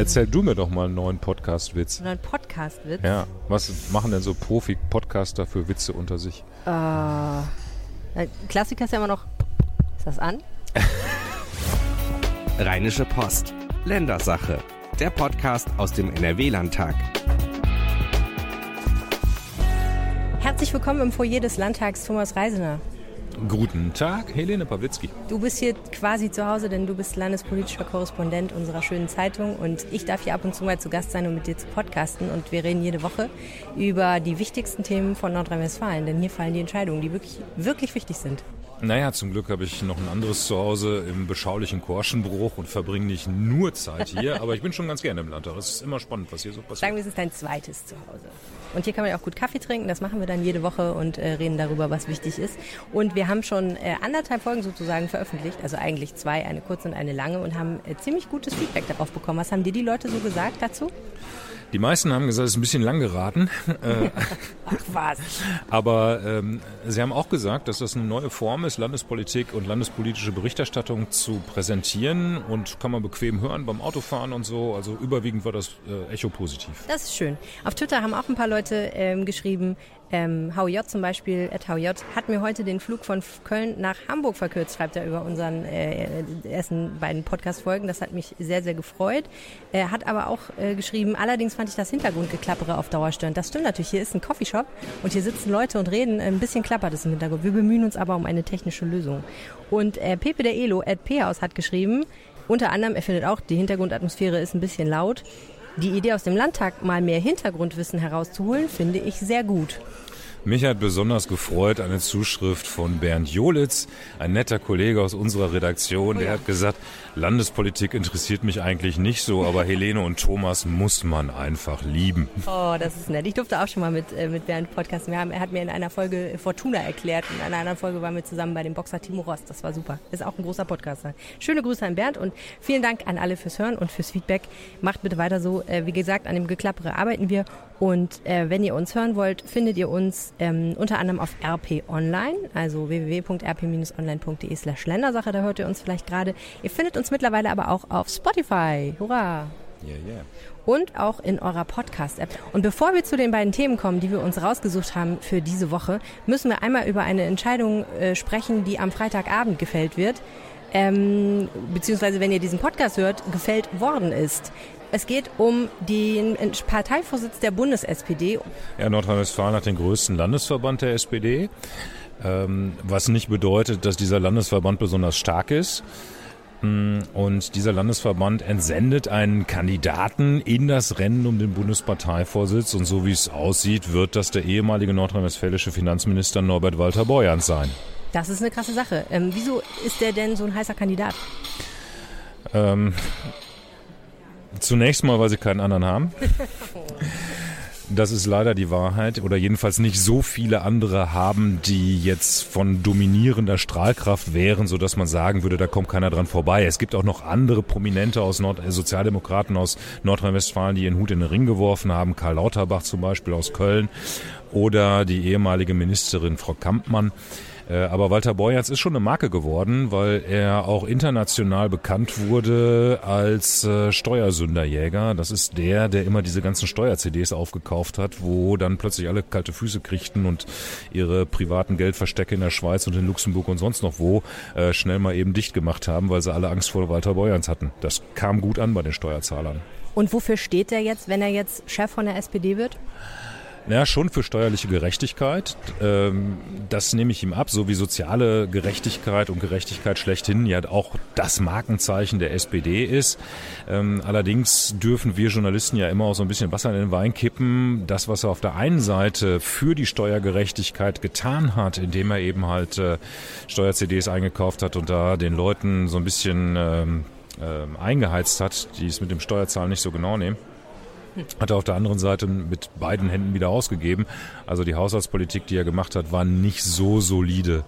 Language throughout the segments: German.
Erzähl du mir doch mal einen neuen Podcast-Witz. Einen neuen Podcast-Witz? Ja, was machen denn so Profi-Podcaster für Witze unter sich? Äh, Klassiker ist ja immer noch. Ist das an? Rheinische Post. Ländersache. Der Podcast aus dem NRW-Landtag. Herzlich willkommen im Foyer des Landtags, Thomas Reisener. Guten Tag, Helene Pawlitzki. Du bist hier quasi zu Hause, denn du bist landespolitischer Korrespondent unserer schönen Zeitung und ich darf hier ab und zu mal zu Gast sein, um mit dir zu podcasten und wir reden jede Woche über die wichtigsten Themen von Nordrhein-Westfalen, denn hier fallen die Entscheidungen, die wirklich, wirklich wichtig sind. Naja, zum Glück habe ich noch ein anderes Zuhause im beschaulichen Korschenbruch und verbringe nicht nur Zeit hier, aber ich bin schon ganz gerne im Landtag. Es ist immer spannend, was hier so passiert. Sagen wir, es ist dein zweites Zuhause. Und hier kann man ja auch gut Kaffee trinken, das machen wir dann jede Woche und äh, reden darüber, was wichtig ist. Und wir haben schon äh, anderthalb Folgen sozusagen veröffentlicht, also eigentlich zwei, eine kurze und eine lange und haben äh, ziemlich gutes Feedback darauf bekommen. Was haben dir die Leute so gesagt dazu? Die meisten haben gesagt, es ist ein bisschen lang geraten. Äh, Ach was. Aber ähm, sie haben auch gesagt, dass das eine neue Form ist, Landespolitik und landespolitische Berichterstattung zu präsentieren und kann man bequem hören beim Autofahren und so. Also überwiegend war das äh, Echo positiv. Das ist schön. Auf Twitter haben auch ein paar Leute ähm, geschrieben, ähm, HOJ zum Beispiel, at HOJ, hat mir heute den Flug von Köln nach Hamburg verkürzt, schreibt er über unseren äh, ersten beiden Podcast-Folgen. Das hat mich sehr, sehr gefreut. Er hat aber auch äh, geschrieben, allerdings fand ich das Hintergrundgeklappere auf Dauer störend. Das stimmt natürlich. Hier ist ein Coffeeshop und hier sitzen Leute und reden. Ein bisschen klappert es im Hintergrund. Wir bemühen uns aber um eine technische Lösung. Und äh, Pepe der Elo, at P-Haus, hat geschrieben, unter anderem, er findet auch, die Hintergrundatmosphäre ist ein bisschen laut. Die Idee aus dem Landtag, mal mehr Hintergrundwissen herauszuholen, finde ich sehr gut. Mich hat besonders gefreut eine Zuschrift von Bernd Jolitz, ein netter Kollege aus unserer Redaktion. Der hat gesagt, Landespolitik interessiert mich eigentlich nicht so, aber Helene und Thomas muss man einfach lieben. Oh, das ist nett. Ich durfte auch schon mal mit, äh, mit Bernd podcasten. Wir haben, er hat mir in einer Folge Fortuna erklärt. In einer anderen Folge waren wir zusammen bei dem Boxer Timo Rost. Das war super. Ist auch ein großer Podcaster. Schöne Grüße an Bernd und vielen Dank an alle fürs Hören und fürs Feedback. Macht bitte weiter so. Äh, wie gesagt, an dem Geklappere arbeiten wir. Und äh, wenn ihr uns hören wollt, findet ihr uns ähm, unter anderem auf RP Online, also www.rp-online.de slash Ländersache. Da hört ihr uns vielleicht gerade. Ihr findet uns mittlerweile aber auch auf Spotify. Hurra! Yeah, yeah. Und auch in eurer Podcast-App. Und bevor wir zu den beiden Themen kommen, die wir uns rausgesucht haben für diese Woche, müssen wir einmal über eine Entscheidung äh, sprechen, die am Freitagabend gefällt wird. Ähm, beziehungsweise, wenn ihr diesen Podcast hört, gefällt worden ist. Es geht um den Parteivorsitz der Bundes-SPD. Ja, Nordrhein-Westfalen hat den größten Landesverband der SPD, ähm, was nicht bedeutet, dass dieser Landesverband besonders stark ist. Und dieser Landesverband entsendet einen Kandidaten in das Rennen um den Bundesparteivorsitz. Und so wie es aussieht, wird das der ehemalige nordrhein-westfälische Finanzminister Norbert Walter Borjans sein. Das ist eine krasse Sache. Ähm, wieso ist der denn so ein heißer Kandidat? Ähm, zunächst mal, weil sie keinen anderen haben. Das ist leider die Wahrheit oder jedenfalls nicht so viele andere haben, die jetzt von dominierender Strahlkraft wären, so dass man sagen würde, da kommt keiner dran vorbei. Es gibt auch noch andere Prominente aus Nord äh, Sozialdemokraten aus Nordrhein-Westfalen, die ihren Hut in den Ring geworfen haben. Karl Lauterbach zum Beispiel aus Köln oder die ehemalige Ministerin Frau Kampmann. Äh, aber Walter Borjans ist schon eine Marke geworden, weil er auch international bekannt wurde als äh, Steuersünderjäger. Das ist der, der immer diese ganzen Steuer-CDs aufgekauft hat, wo dann plötzlich alle kalte Füße kriegten und ihre privaten Geldverstecke in der Schweiz und in Luxemburg und sonst noch wo äh, schnell mal eben dicht gemacht haben, weil sie alle Angst vor Walter Borjans hatten. Das kam gut an bei den Steuerzahlern. Und wofür steht er jetzt, wenn er jetzt Chef von der SPD wird? Ja, schon für steuerliche Gerechtigkeit. Ähm, das nehme ich ihm ab, so wie soziale Gerechtigkeit und Gerechtigkeit schlechthin ja auch das Markenzeichen der SPD ist. Ähm, allerdings dürfen wir Journalisten ja immer auch so ein bisschen Wasser in den Wein kippen. Das, was er auf der einen Seite für die Steuergerechtigkeit getan hat, indem er eben halt äh, Steuer-CDs eingekauft hat und da den Leuten so ein bisschen ähm, eingeheizt hat, die es mit dem Steuerzahlen nicht so genau nehmen hat er auf der anderen Seite mit beiden Händen wieder ausgegeben. Also die Haushaltspolitik, die er gemacht hat, war nicht so solide,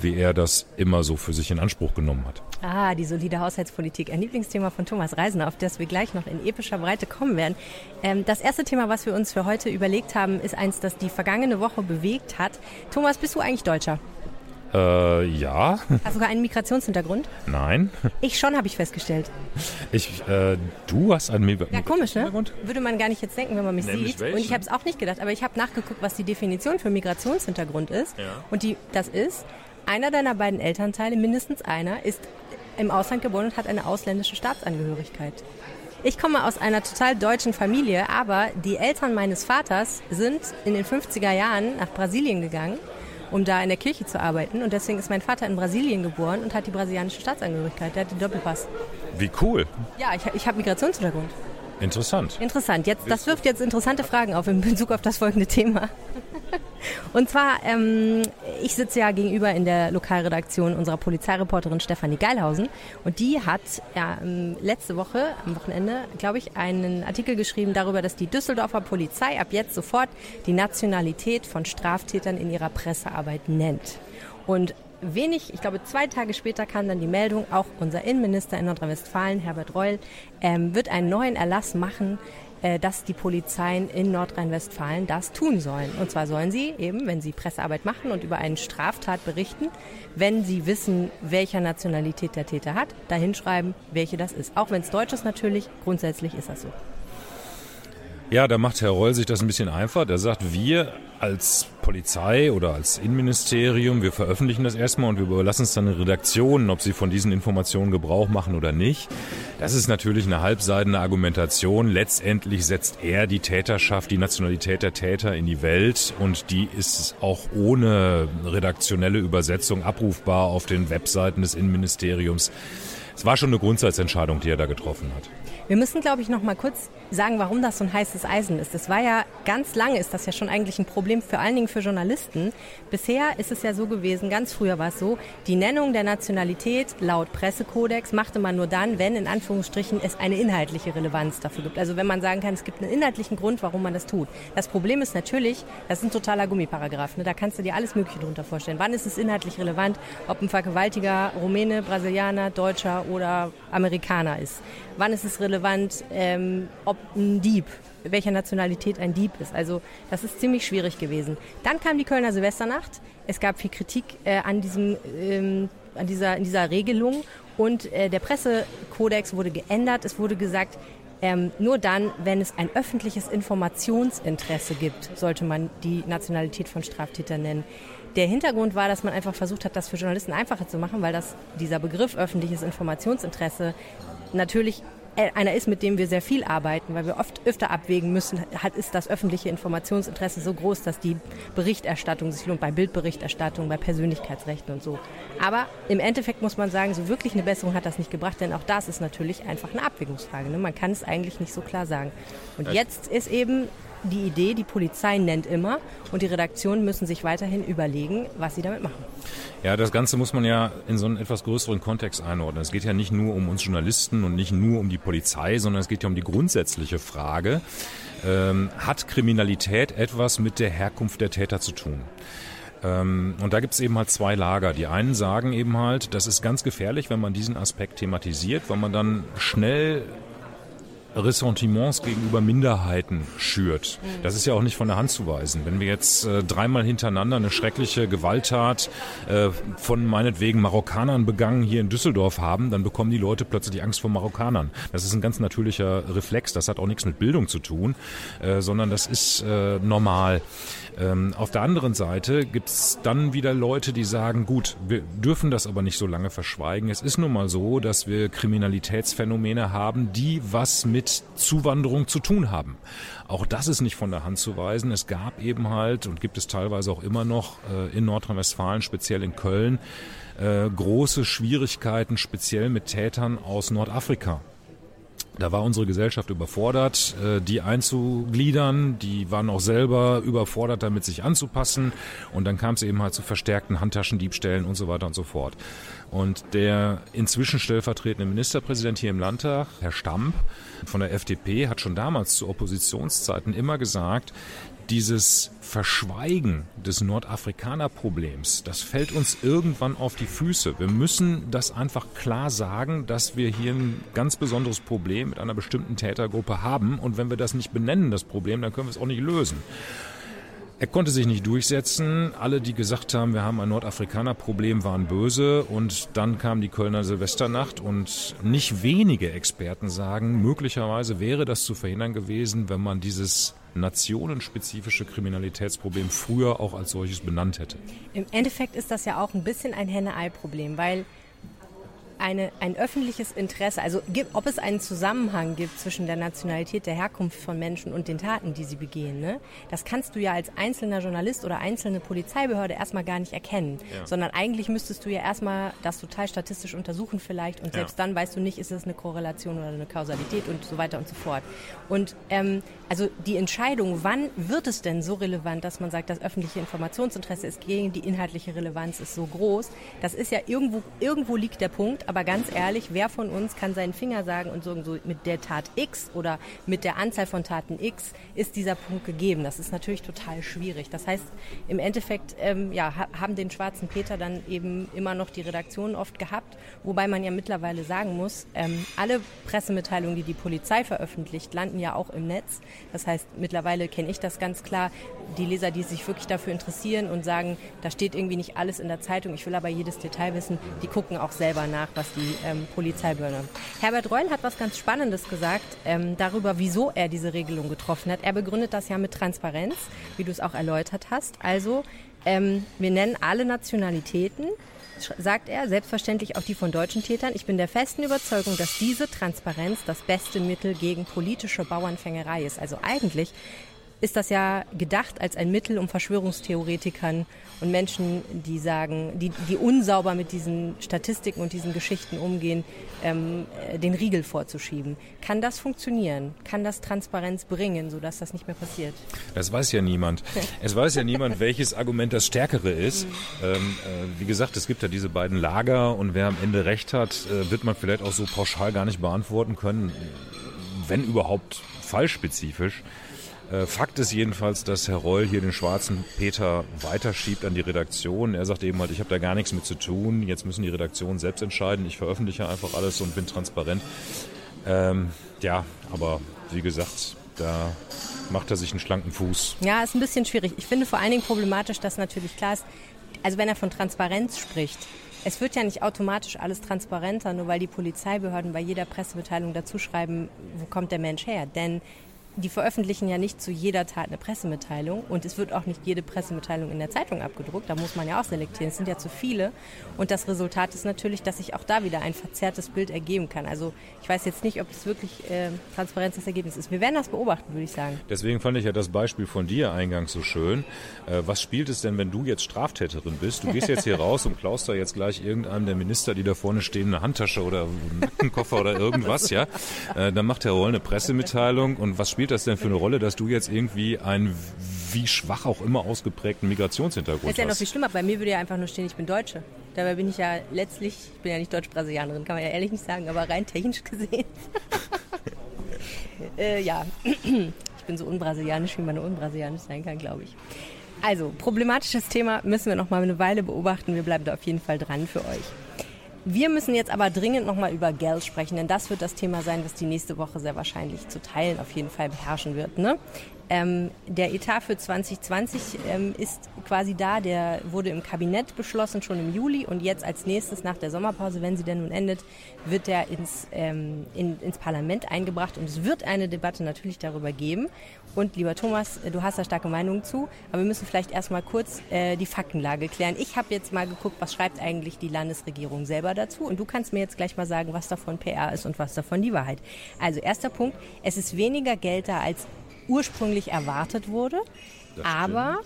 wie er das immer so für sich in Anspruch genommen hat. Ah, die solide Haushaltspolitik, ein Lieblingsthema von Thomas Reisner, auf das wir gleich noch in epischer Breite kommen werden. Ähm, das erste Thema, was wir uns für heute überlegt haben, ist eins, das die vergangene Woche bewegt hat. Thomas, bist du eigentlich Deutscher? Äh, ja. Hast du sogar einen Migrationshintergrund? Nein. Ich schon, habe ich festgestellt. Ich, äh, du hast einen Mi Ja, komisch, ne? Würde man gar nicht jetzt denken, wenn man mich Nämlich sieht. welchen? Und ich habe es auch nicht gedacht, aber ich habe nachgeguckt, was die Definition für Migrationshintergrund ist. Ja. Und die, das ist, einer deiner beiden Elternteile, mindestens einer, ist im Ausland geboren und hat eine ausländische Staatsangehörigkeit. Ich komme aus einer total deutschen Familie, aber die Eltern meines Vaters sind in den 50er Jahren nach Brasilien gegangen, um da in der Kirche zu arbeiten. Und deswegen ist mein Vater in Brasilien geboren und hat die brasilianische Staatsangehörigkeit. Der hat den Doppelpass. Wie cool. Ja, ich, ich habe Migrationshintergrund. Interessant. Interessant. Jetzt, das wirft jetzt interessante Fragen auf in Bezug auf das folgende Thema. Und zwar, ähm, ich sitze ja gegenüber in der Lokalredaktion unserer Polizeireporterin Stefanie Geilhausen und die hat ja, ähm, letzte Woche, am Wochenende, glaube ich, einen Artikel geschrieben darüber, dass die Düsseldorfer Polizei ab jetzt sofort die Nationalität von Straftätern in ihrer Pressearbeit nennt. Und wenig, ich glaube zwei Tage später kam dann die Meldung, auch unser Innenminister in Nordrhein-Westfalen, Herbert Reul, ähm, wird einen neuen Erlass machen, dass die Polizeien in Nordrhein-Westfalen das tun sollen. Und zwar sollen sie eben, wenn sie Pressearbeit machen und über einen Straftat berichten, wenn sie wissen, welcher Nationalität der Täter hat, dahinschreiben, welche das ist. Auch wenn es Deutsch ist natürlich, grundsätzlich ist das so. Ja, da macht Herr Reul sich das ein bisschen einfach. Der sagt, wir als Polizei oder als Innenministerium, wir veröffentlichen das erstmal und wir überlassen es dann den Redaktionen, ob sie von diesen Informationen Gebrauch machen oder nicht. Das ist natürlich eine halbseidene Argumentation. Letztendlich setzt er die Täterschaft, die Nationalität der Täter in die Welt und die ist auch ohne redaktionelle Übersetzung abrufbar auf den Webseiten des Innenministeriums. Es war schon eine Grundsatzentscheidung, die er da getroffen hat. Wir müssen, glaube ich, noch mal kurz sagen, warum das so ein heißes Eisen ist. Das war ja ganz lange ist das ja schon eigentlich ein Problem, vor allen Dingen für Journalisten. Bisher ist es ja so gewesen, ganz früher war es so, die Nennung der Nationalität laut Pressekodex machte man nur dann, wenn in Anführungsstrichen es eine inhaltliche Relevanz dafür gibt. Also wenn man sagen kann, es gibt einen inhaltlichen Grund, warum man das tut. Das Problem ist natürlich, das ist ein totaler Gummiparagraph. Ne? Da kannst du dir alles Mögliche drunter vorstellen. Wann ist es inhaltlich relevant, ob ein Vergewaltiger Rumäne, Brasilianer, Deutscher oder Amerikaner ist? Wann ist es relevant, ähm, ob ein Dieb, welcher Nationalität ein Dieb ist? Also das ist ziemlich schwierig gewesen. Dann kam die Kölner Silvesternacht. Es gab viel Kritik äh, an diesem, ähm, an dieser, in dieser Regelung und äh, der Pressekodex wurde geändert. Es wurde gesagt, ähm, nur dann, wenn es ein öffentliches Informationsinteresse gibt, sollte man die Nationalität von Straftätern nennen. Der Hintergrund war, dass man einfach versucht hat, das für Journalisten einfacher zu machen, weil das, dieser Begriff öffentliches Informationsinteresse natürlich äh, einer ist, mit dem wir sehr viel arbeiten, weil wir oft öfter abwägen müssen, hat, ist das öffentliche Informationsinteresse so groß, dass die Berichterstattung sich lohnt, bei Bildberichterstattung, bei Persönlichkeitsrechten und so. Aber im Endeffekt muss man sagen, so wirklich eine Besserung hat das nicht gebracht, denn auch das ist natürlich einfach eine Abwägungsfrage. Ne? Man kann es eigentlich nicht so klar sagen. Und jetzt ist eben die Idee, die Polizei nennt immer und die Redaktionen müssen sich weiterhin überlegen, was sie damit machen. Ja, das Ganze muss man ja in so einen etwas größeren Kontext einordnen. Es geht ja nicht nur um uns Journalisten und nicht nur um die Polizei, sondern es geht ja um die grundsätzliche Frage, ähm, hat Kriminalität etwas mit der Herkunft der Täter zu tun? Ähm, und da gibt es eben halt zwei Lager. Die einen sagen eben halt, das ist ganz gefährlich, wenn man diesen Aspekt thematisiert, weil man dann schnell Ressentiments gegenüber Minderheiten schürt. Das ist ja auch nicht von der Hand zu weisen. Wenn wir jetzt äh, dreimal hintereinander eine schreckliche Gewalttat äh, von meinetwegen Marokkanern begangen hier in Düsseldorf haben, dann bekommen die Leute plötzlich Angst vor Marokkanern. Das ist ein ganz natürlicher Reflex. Das hat auch nichts mit Bildung zu tun, äh, sondern das ist äh, normal. Ähm, auf der anderen Seite gibt's dann wieder Leute, die sagen, gut, wir dürfen das aber nicht so lange verschweigen. Es ist nun mal so, dass wir Kriminalitätsphänomene haben, die was mit Zuwanderung zu tun haben. Auch das ist nicht von der Hand zu weisen. Es gab eben halt und gibt es teilweise auch immer noch äh, in Nordrhein-Westfalen, speziell in Köln, äh, große Schwierigkeiten, speziell mit Tätern aus Nordafrika. Da war unsere Gesellschaft überfordert, äh, die einzugliedern. Die waren auch selber überfordert, damit sich anzupassen. Und dann kam es eben halt zu verstärkten Handtaschendiebstählen und so weiter und so fort. Und der inzwischen stellvertretende Ministerpräsident hier im Landtag, Herr Stamp von der FDP, hat schon damals zu Oppositionszeiten immer gesagt, dieses Verschweigen des Nordafrikaner-Problems, das fällt uns irgendwann auf die Füße. Wir müssen das einfach klar sagen, dass wir hier ein ganz besonderes Problem mit einer bestimmten Tätergruppe haben. Und wenn wir das nicht benennen, das Problem, dann können wir es auch nicht lösen. Er konnte sich nicht durchsetzen. Alle, die gesagt haben, wir haben ein Nordafrikaner-Problem, waren böse. Und dann kam die Kölner Silvesternacht und nicht wenige Experten sagen, möglicherweise wäre das zu verhindern gewesen, wenn man dieses nationenspezifische Kriminalitätsproblem früher auch als solches benannt hätte. Im Endeffekt ist das ja auch ein bisschen ein Henne-Ei-Problem, weil eine, ein öffentliches Interesse, also ob es einen Zusammenhang gibt zwischen der Nationalität der Herkunft von Menschen und den Taten, die sie begehen, ne? das kannst du ja als einzelner Journalist oder einzelne Polizeibehörde erstmal gar nicht erkennen, ja. sondern eigentlich müsstest du ja erstmal das total statistisch untersuchen vielleicht und selbst ja. dann weißt du nicht, ist es eine Korrelation oder eine Kausalität und so weiter und so fort. Und ähm, also die Entscheidung, wann wird es denn so relevant, dass man sagt, das öffentliche Informationsinteresse ist gegen die inhaltliche Relevanz ist so groß, das ist ja irgendwo, irgendwo liegt der Punkt, aber ganz ehrlich, wer von uns kann seinen Finger sagen und sagen, so mit der Tat X oder mit der Anzahl von Taten X ist dieser Punkt gegeben? Das ist natürlich total schwierig. Das heißt, im Endeffekt ähm, ja, haben den schwarzen Peter dann eben immer noch die Redaktion oft gehabt, wobei man ja mittlerweile sagen muss, ähm, alle Pressemitteilungen, die die Polizei veröffentlicht, landen ja auch im Netz. Das heißt, mittlerweile kenne ich das ganz klar. Die Leser, die sich wirklich dafür interessieren und sagen, da steht irgendwie nicht alles in der Zeitung, ich will aber jedes Detail wissen, die gucken auch selber nach, was die ähm, Polizeibehörde. Herbert Reul hat was ganz Spannendes gesagt ähm, darüber, wieso er diese Regelung getroffen hat. Er begründet das ja mit Transparenz, wie du es auch erläutert hast. Also ähm, wir nennen alle Nationalitäten, sagt er, selbstverständlich auch die von deutschen Tätern. Ich bin der festen Überzeugung, dass diese Transparenz das beste Mittel gegen politische Bauernfängerei ist. Also eigentlich ist das ja gedacht als ein Mittel, um Verschwörungstheoretikern und Menschen, die sagen, die, die unsauber mit diesen Statistiken und diesen Geschichten umgehen, ähm, äh, den Riegel vorzuschieben. Kann das funktionieren? Kann das Transparenz bringen, sodass das nicht mehr passiert? Das weiß ja niemand. es weiß ja niemand, welches Argument das stärkere ist. Mhm. Ähm, äh, wie gesagt, es gibt ja diese beiden Lager und wer am Ende recht hat, äh, wird man vielleicht auch so pauschal gar nicht beantworten können, wenn überhaupt fallspezifisch. Äh, Fakt ist jedenfalls, dass Herr Reul hier den schwarzen Peter weiterschiebt an die Redaktion. Er sagt eben halt, ich habe da gar nichts mit zu tun. Jetzt müssen die Redaktionen selbst entscheiden. Ich veröffentliche einfach alles und bin transparent. Ähm, ja, aber wie gesagt, da macht er sich einen schlanken Fuß. Ja, ist ein bisschen schwierig. Ich finde vor allen Dingen problematisch, dass natürlich klar ist, also wenn er von Transparenz spricht, es wird ja nicht automatisch alles transparenter, nur weil die Polizeibehörden bei jeder Pressemitteilung dazu schreiben, wo kommt der Mensch her. Denn die veröffentlichen ja nicht zu jeder Tat eine Pressemitteilung und es wird auch nicht jede Pressemitteilung in der Zeitung abgedruckt. Da muss man ja auch selektieren. Es sind ja zu viele. Und das Resultat ist natürlich, dass sich auch da wieder ein verzerrtes Bild ergeben kann. Also ich weiß jetzt nicht, ob es wirklich äh, Transparenz das Ergebnis ist. Wir werden das beobachten, würde ich sagen. Deswegen fand ich ja das Beispiel von dir eingangs so schön. Äh, was spielt es denn, wenn du jetzt Straftäterin bist? Du gehst jetzt hier raus und klaust da jetzt gleich irgendeinem der Minister, die da vorne stehen, eine Handtasche oder einen Nackenkoffer oder irgendwas, ja? Äh, dann macht Herr Roll eine Pressemitteilung und was spielt spielt das denn für eine Rolle, dass du jetzt irgendwie einen wie schwach auch immer ausgeprägten Migrationshintergrund hast? Das ist ja noch viel schlimmer. Bei mir würde ja einfach nur stehen, ich bin Deutsche. Dabei bin ich ja letztlich, ich bin ja nicht Deutsch-Brasilianerin, kann man ja ehrlich nicht sagen, aber rein technisch gesehen. äh, ja, ich bin so unbrasilianisch, wie man nur unbrasilianisch sein kann, glaube ich. Also, problematisches Thema müssen wir noch mal eine Weile beobachten. Wir bleiben da auf jeden Fall dran für euch. Wir müssen jetzt aber dringend nochmal über Geld sprechen, denn das wird das Thema sein, was die nächste Woche sehr wahrscheinlich zu Teilen auf jeden Fall beherrschen wird. Ne? Ähm, der Etat für 2020 ähm, ist quasi da. Der wurde im Kabinett beschlossen, schon im Juli. Und jetzt als nächstes nach der Sommerpause, wenn sie denn nun endet, wird der ins, ähm, in, ins Parlament eingebracht. Und es wird eine Debatte natürlich darüber geben. Und lieber Thomas, äh, du hast da starke Meinungen zu. Aber wir müssen vielleicht erstmal kurz äh, die Faktenlage klären. Ich habe jetzt mal geguckt, was schreibt eigentlich die Landesregierung selber dazu. Und du kannst mir jetzt gleich mal sagen, was davon PR ist und was davon die Wahrheit. Also erster Punkt, es ist weniger Geld da als ursprünglich erwartet wurde. Aber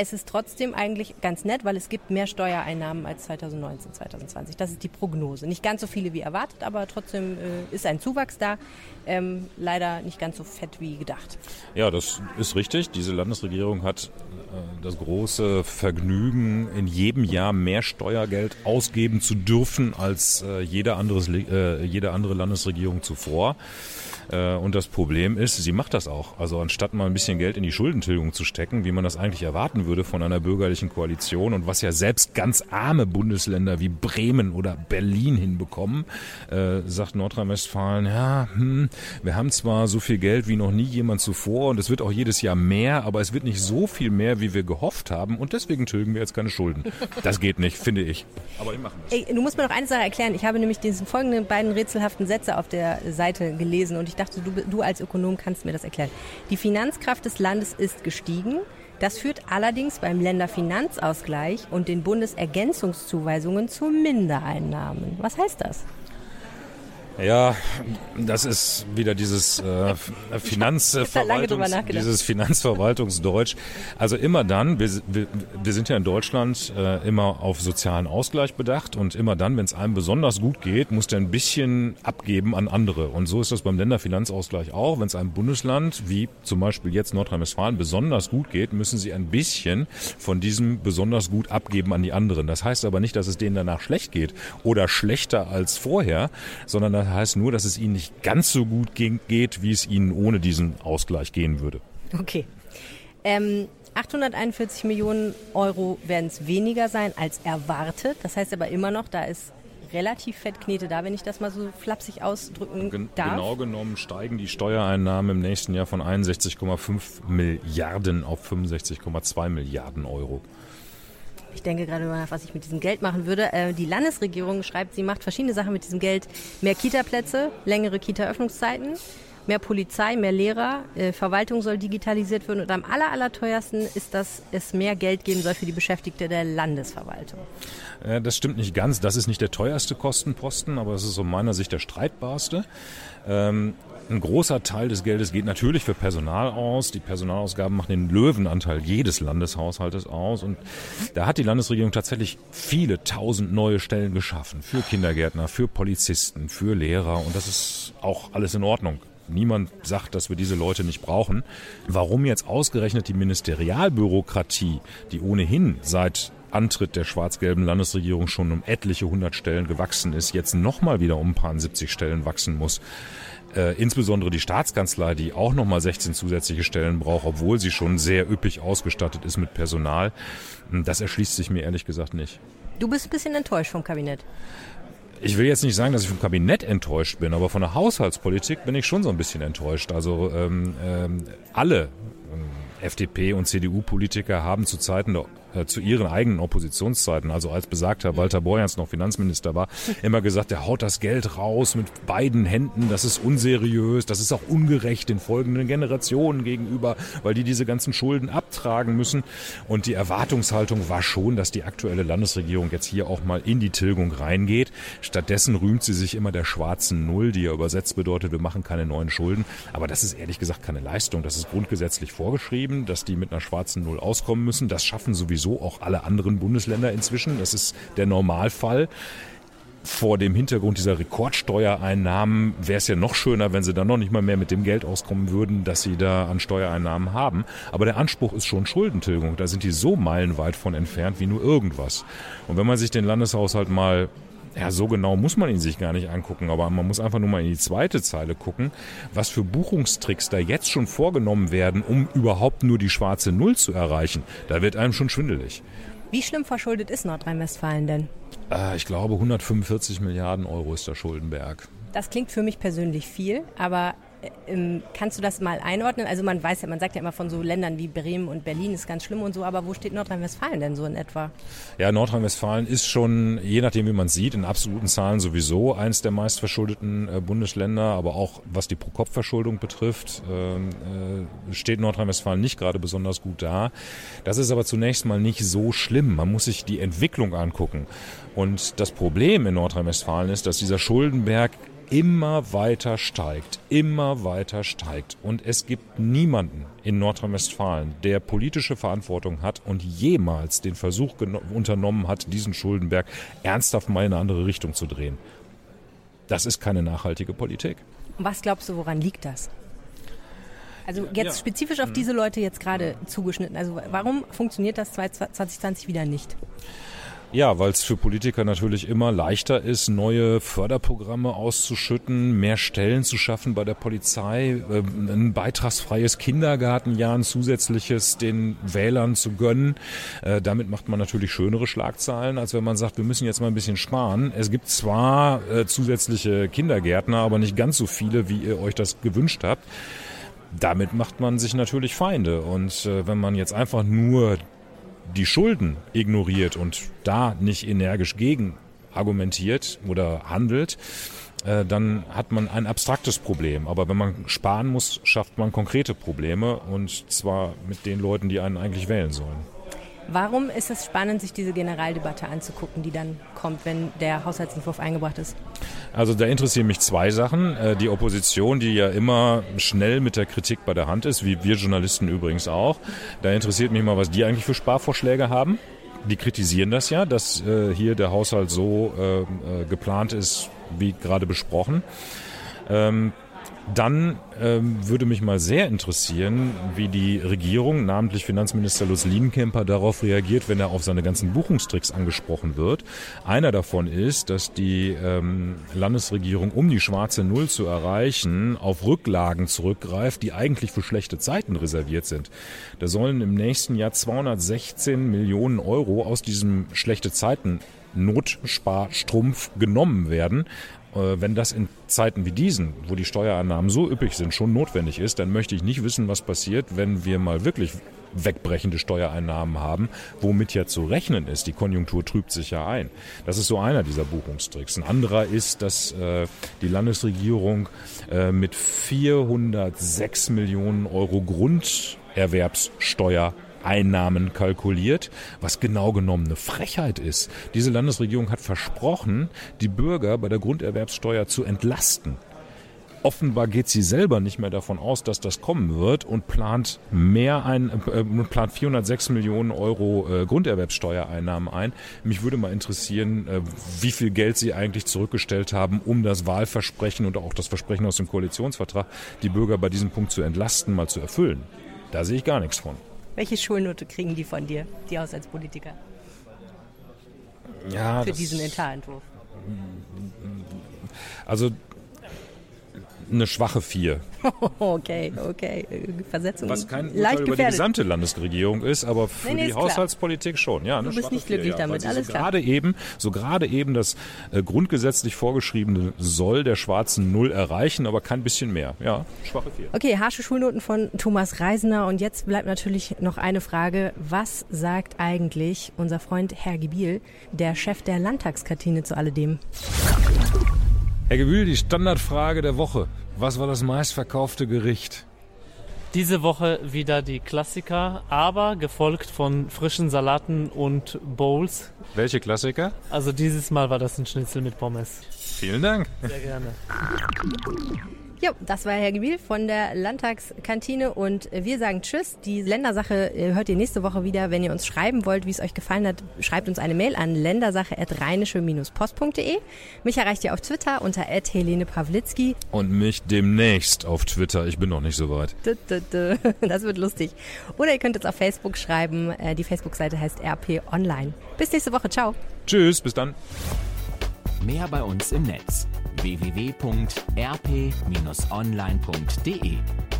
es ist trotzdem eigentlich ganz nett, weil es gibt mehr Steuereinnahmen als 2019, 2020. Das ist die Prognose. Nicht ganz so viele wie erwartet, aber trotzdem äh, ist ein Zuwachs da. Ähm, leider nicht ganz so fett wie gedacht. Ja, das ist richtig. Diese Landesregierung hat äh, das große Vergnügen, in jedem Jahr mehr Steuergeld ausgeben zu dürfen als äh, jede, anderes, äh, jede andere Landesregierung zuvor. Äh, und das Problem ist, sie macht das auch. Also anstatt mal ein bisschen Geld in die Schuldentilgung zu stecken, wie man das eigentlich erwarten würde von einer bürgerlichen Koalition und was ja selbst ganz arme Bundesländer wie Bremen oder Berlin hinbekommen, äh, sagt Nordrhein-Westfalen, ja, hm, wir haben zwar so viel Geld wie noch nie jemand zuvor und es wird auch jedes Jahr mehr, aber es wird nicht so viel mehr, wie wir gehofft haben und deswegen tilgen wir jetzt keine Schulden. Das geht nicht, finde ich. Aber wir machen das. Ey, du musst mir noch eine Sache erklären. Ich habe nämlich diese folgenden beiden rätselhaften Sätze auf der Seite gelesen und ich dachte, du, du als Ökonom kannst mir das erklären. Die Finanzkraft des Landes ist gestiegen. Das führt allerdings beim Länderfinanzausgleich und den Bundesergänzungszuweisungen zu Mindereinnahmen. Was heißt das? Ja, das ist wieder dieses äh, Finanzverwaltungs, dieses Finanzverwaltungsdeutsch. Also immer dann, wir, wir, wir sind ja in Deutschland äh, immer auf sozialen Ausgleich bedacht und immer dann, wenn es einem besonders gut geht, muss der ein bisschen abgeben an andere. Und so ist das beim Länderfinanzausgleich auch. Wenn es einem Bundesland, wie zum Beispiel jetzt Nordrhein-Westfalen, besonders gut geht, müssen sie ein bisschen von diesem besonders gut abgeben an die anderen. Das heißt aber nicht, dass es denen danach schlecht geht oder schlechter als vorher, sondern das heißt nur, dass es ihnen nicht ganz so gut geht, wie es ihnen ohne diesen Ausgleich gehen würde. Okay. Ähm, 841 Millionen Euro werden es weniger sein als erwartet. Das heißt aber immer noch, da ist relativ fett Knete da, wenn ich das mal so flapsig ausdrücken Gen darf. Genau genommen steigen die Steuereinnahmen im nächsten Jahr von 61,5 Milliarden auf 65,2 Milliarden Euro. Ich denke gerade nach, was ich mit diesem Geld machen würde. Äh, die Landesregierung schreibt, sie macht verschiedene Sachen mit diesem Geld. Mehr Kita-Plätze, längere Kita-Öffnungszeiten, mehr Polizei, mehr Lehrer, äh, Verwaltung soll digitalisiert werden und am aller, aller teuersten ist, dass es mehr Geld geben soll für die Beschäftigte der Landesverwaltung. Das stimmt nicht ganz. Das ist nicht der teuerste Kostenposten, aber es ist aus meiner Sicht der streitbarste. Ähm, ein großer Teil des Geldes geht natürlich für Personal aus. Die Personalausgaben machen den Löwenanteil jedes Landeshaushaltes aus. Und da hat die Landesregierung tatsächlich viele tausend neue Stellen geschaffen. Für Kindergärtner, für Polizisten, für Lehrer. Und das ist auch alles in Ordnung. Niemand sagt, dass wir diese Leute nicht brauchen. Warum jetzt ausgerechnet die Ministerialbürokratie, die ohnehin seit Antritt der schwarz-gelben Landesregierung schon um etliche hundert Stellen gewachsen ist, jetzt nochmal wieder um ein paar 70 Stellen wachsen muss. Äh, insbesondere die Staatskanzlei, die auch nochmal 16 zusätzliche Stellen braucht, obwohl sie schon sehr üppig ausgestattet ist mit Personal. Hm, das erschließt sich mir ehrlich gesagt nicht. Du bist ein bisschen enttäuscht vom Kabinett. Ich will jetzt nicht sagen, dass ich vom Kabinett enttäuscht bin, aber von der Haushaltspolitik bin ich schon so ein bisschen enttäuscht. Also ähm, ähm, alle ähm, FDP und CDU-Politiker haben zu Zeiten der äh, zu ihren eigenen Oppositionszeiten, also als besagter Walter Borjans noch Finanzminister war, immer gesagt, der haut das Geld raus mit beiden Händen, das ist unseriös, das ist auch ungerecht den folgenden Generationen gegenüber, weil die diese ganzen Schulden abtragen müssen. Und die Erwartungshaltung war schon, dass die aktuelle Landesregierung jetzt hier auch mal in die Tilgung reingeht. Stattdessen rühmt sie sich immer der schwarzen Null, die ja übersetzt bedeutet, wir machen keine neuen Schulden. Aber das ist ehrlich gesagt keine Leistung. Das ist grundgesetzlich vorgeschrieben, dass die mit einer schwarzen Null auskommen müssen. Das schaffen sowieso sowieso auch alle anderen Bundesländer inzwischen. Das ist der Normalfall vor dem Hintergrund dieser Rekordsteuereinnahmen wäre es ja noch schöner, wenn sie dann noch nicht mal mehr mit dem Geld auskommen würden, dass sie da an Steuereinnahmen haben. Aber der Anspruch ist schon Schuldentilgung. Da sind die so meilenweit von entfernt wie nur irgendwas. Und wenn man sich den Landeshaushalt mal ja, so genau muss man ihn sich gar nicht angucken, aber man muss einfach nur mal in die zweite Zeile gucken, was für Buchungstricks da jetzt schon vorgenommen werden, um überhaupt nur die schwarze Null zu erreichen. Da wird einem schon schwindelig. Wie schlimm verschuldet ist Nordrhein-Westfalen denn? Äh, ich glaube, 145 Milliarden Euro ist der Schuldenberg. Das klingt für mich persönlich viel, aber kannst du das mal einordnen? Also man weiß ja, man sagt ja immer von so Ländern wie Bremen und Berlin ist ganz schlimm und so, aber wo steht Nordrhein-Westfalen denn so in etwa? Ja, Nordrhein-Westfalen ist schon, je nachdem wie man sieht, in absoluten Zahlen sowieso eines der meistverschuldeten äh, Bundesländer, aber auch was die Pro-Kopf-Verschuldung betrifft, ähm, äh, steht Nordrhein-Westfalen nicht gerade besonders gut da. Das ist aber zunächst mal nicht so schlimm. Man muss sich die Entwicklung angucken. Und das Problem in Nordrhein-Westfalen ist, dass dieser Schuldenberg immer weiter steigt, immer weiter steigt. Und es gibt niemanden in Nordrhein-Westfalen, der politische Verantwortung hat und jemals den Versuch unternommen hat, diesen Schuldenberg ernsthaft mal in eine andere Richtung zu drehen. Das ist keine nachhaltige Politik. Was glaubst du, woran liegt das? Also jetzt ja. spezifisch auf diese Leute jetzt gerade zugeschnitten. Also warum funktioniert das 2020 wieder nicht? Ja, weil es für Politiker natürlich immer leichter ist, neue Förderprogramme auszuschütten, mehr Stellen zu schaffen bei der Polizei, äh, ein beitragsfreies Kindergartenjahr, ein zusätzliches den Wählern zu gönnen. Äh, damit macht man natürlich schönere Schlagzeilen, als wenn man sagt, wir müssen jetzt mal ein bisschen sparen. Es gibt zwar äh, zusätzliche Kindergärtner, aber nicht ganz so viele, wie ihr euch das gewünscht habt damit macht man sich natürlich Feinde. Und äh, wenn man jetzt einfach nur die Schulden ignoriert und da nicht energisch gegen argumentiert oder handelt, äh, dann hat man ein abstraktes Problem. Aber wenn man sparen muss, schafft man konkrete Probleme und zwar mit den Leuten, die einen eigentlich wählen sollen. Warum ist es spannend, sich diese Generaldebatte anzugucken, die dann kommt, wenn der Haushaltsentwurf eingebracht ist? Also da interessieren mich zwei Sachen. Äh, die Opposition, die ja immer schnell mit der Kritik bei der Hand ist, wie wir Journalisten übrigens auch. Da interessiert mich mal, was die eigentlich für Sparvorschläge haben. Die kritisieren das ja, dass äh, hier der Haushalt so äh, geplant ist, wie gerade besprochen. Dann ähm, würde mich mal sehr interessieren, wie die Regierung, namentlich Finanzminister Lutz Lienkemper, darauf reagiert, wenn er auf seine ganzen Buchungstricks angesprochen wird. Einer davon ist, dass die ähm, Landesregierung, um die schwarze Null zu erreichen, auf Rücklagen zurückgreift, die eigentlich für schlechte Zeiten reserviert sind. Da sollen im nächsten Jahr 216 Millionen Euro aus diesem schlechte Zeiten Notsparstrumpf genommen werden. Äh, wenn das in Zeiten wie diesen, wo die Steuereinnahmen so üppig sind, schon notwendig ist, dann möchte ich nicht wissen, was passiert, wenn wir mal wirklich wegbrechende Steuereinnahmen haben, womit ja zu rechnen ist. Die Konjunktur trübt sich ja ein. Das ist so einer dieser Buchungstricks. Ein anderer ist, dass äh, die Landesregierung äh, mit 406 Millionen Euro Grunderwerbssteuer Einnahmen kalkuliert, was genau genommen eine Frechheit ist. Diese Landesregierung hat versprochen, die Bürger bei der Grunderwerbssteuer zu entlasten. Offenbar geht sie selber nicht mehr davon aus, dass das kommen wird und plant mehr ein, äh, plant 406 Millionen Euro äh, Grunderwerbssteuereinnahmen ein. Mich würde mal interessieren, äh, wie viel Geld sie eigentlich zurückgestellt haben, um das Wahlversprechen und auch das Versprechen aus dem Koalitionsvertrag, die Bürger bei diesem Punkt zu entlasten, mal zu erfüllen. Da sehe ich gar nichts von. Welche Schulnote kriegen die von dir, die Haushaltspolitiker? Ja, für diesen Etatentwurf? Also eine schwache Vier. okay, okay. Versetzung Was kein Urteil über die gesamte Landesregierung ist, aber für nee, nee, die Haushaltspolitik klar. schon. Ja, du bist nicht glücklich Vier, damit, ja, alles so klar. Gerade eben, so gerade eben das äh, grundgesetzlich vorgeschriebene soll der schwarzen Null erreichen, aber kein bisschen mehr. Ja, schwache Vier. Okay, harsche Schulnoten von Thomas Reisner und jetzt bleibt natürlich noch eine Frage. Was sagt eigentlich unser Freund Herr Gebiel, der Chef der Landtagskantine zu alledem? Herr Gewühl, die Standardfrage der Woche. Was war das meistverkaufte Gericht? Diese Woche wieder die Klassiker, aber gefolgt von frischen Salaten und Bowls. Welche Klassiker? Also dieses Mal war das ein Schnitzel mit Pommes. Vielen Dank. Sehr gerne. Ja, das war Herr Gebiel von der Landtagskantine und wir sagen Tschüss. Die Ländersache äh, hört ihr nächste Woche wieder. Wenn ihr uns schreiben wollt, wie es euch gefallen hat, schreibt uns eine Mail an ländersache.rheinische-post.de. Mich erreicht ihr auf Twitter unter Helene Pawlitzki. Und mich demnächst auf Twitter. Ich bin noch nicht so weit. Das wird lustig. Oder ihr könnt uns auf Facebook schreiben. Äh, die Facebook-Seite heißt RP Online. Bis nächste Woche. Ciao. Tschüss, bis dann. Mehr bei uns im Netz www.rp-online.de